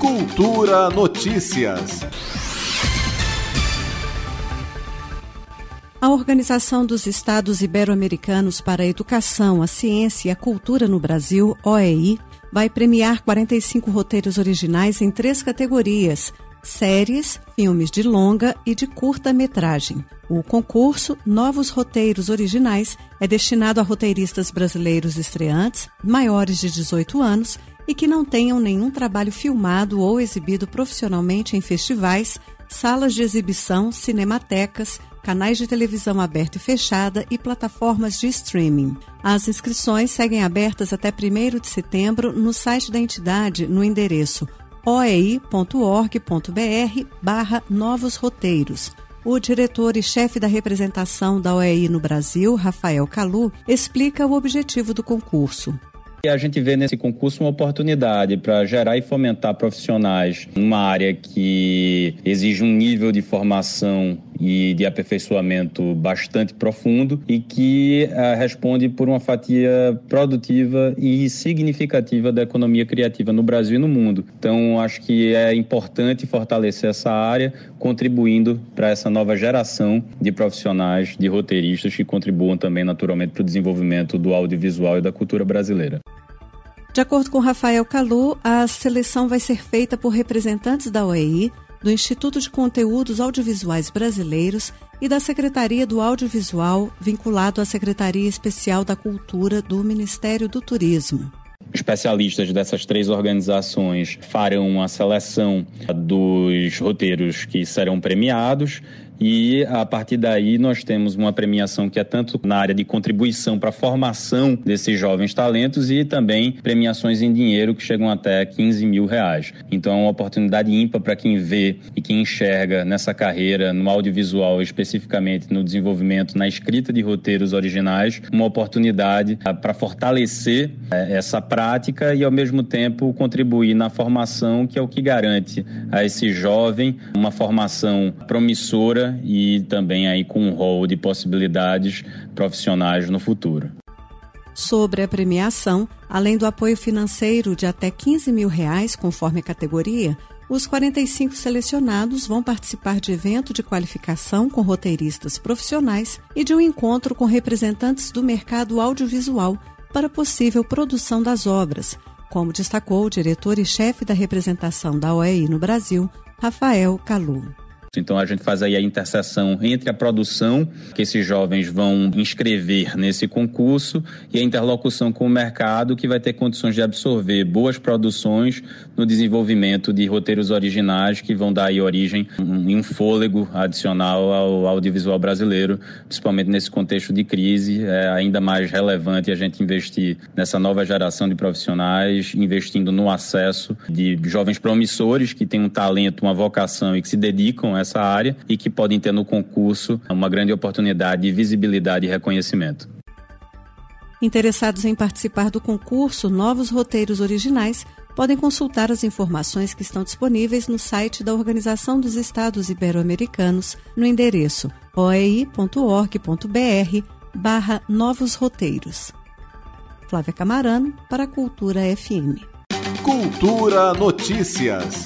Cultura Notícias. A Organização dos Estados Ibero-Americanos para a Educação, a Ciência e a Cultura no Brasil, OEI, vai premiar 45 roteiros originais em três categorias: séries, filmes de longa e de curta-metragem. O concurso Novos Roteiros Originais é destinado a roteiristas brasileiros estreantes, maiores de 18 anos e que não tenham nenhum trabalho filmado ou exibido profissionalmente em festivais, salas de exibição, cinematecas, canais de televisão aberta e fechada e plataformas de streaming. As inscrições seguem abertas até 1 de setembro no site da entidade no endereço oei.org.br barra novos roteiros. O diretor e chefe da representação da OEI no Brasil, Rafael Calu, explica o objetivo do concurso. E a gente vê nesse concurso uma oportunidade para gerar e fomentar profissionais numa área que exige um nível de formação e de aperfeiçoamento bastante profundo e que uh, responde por uma fatia produtiva e significativa da economia criativa no Brasil e no mundo. Então, acho que é importante fortalecer essa área, contribuindo para essa nova geração de profissionais, de roteiristas que contribuam também naturalmente para o desenvolvimento do audiovisual e da cultura brasileira. De acordo com Rafael Calu, a seleção vai ser feita por representantes da OEI, do Instituto de Conteúdos Audiovisuais Brasileiros e da Secretaria do Audiovisual, vinculado à Secretaria Especial da Cultura do Ministério do Turismo. Especialistas dessas três organizações farão a seleção dos roteiros que serão premiados e a partir daí nós temos uma premiação que é tanto na área de contribuição para a formação desses jovens talentos e também premiações em dinheiro que chegam até 15 mil reais. Então é uma oportunidade ímpar para quem vê e quem enxerga nessa carreira, no audiovisual, especificamente no desenvolvimento, na escrita de roteiros originais, uma oportunidade ah, para fortalecer eh, essa prática e ao mesmo tempo contribuir na formação, que é o que garante a esse jovem uma formação promissora e também aí com um rol de possibilidades profissionais no futuro. Sobre a premiação, além do apoio financeiro de até 15 mil reais, conforme a categoria, os 45 selecionados vão participar de evento de qualificação com roteiristas profissionais e de um encontro com representantes do mercado audiovisual para possível produção das obras, como destacou o diretor e chefe da representação da OEI no Brasil, Rafael Calu. Então a gente faz aí a interseção entre a produção que esses jovens vão inscrever nesse concurso e a interlocução com o mercado que vai ter condições de absorver boas produções no desenvolvimento de roteiros originais que vão dar aí origem e um fôlego adicional ao audiovisual brasileiro, principalmente nesse contexto de crise, é ainda mais relevante a gente investir nessa nova geração de profissionais, investindo no acesso de jovens promissores que têm um talento, uma vocação e que se dedicam essa área e que podem ter no concurso uma grande oportunidade de visibilidade e reconhecimento. Interessados em participar do concurso Novos Roteiros Originais podem consultar as informações que estão disponíveis no site da Organização dos Estados Ibero-Americanos no endereço oei.org.br barra Novos Roteiros. Flávia Camarano para a Cultura FM. Cultura Notícias.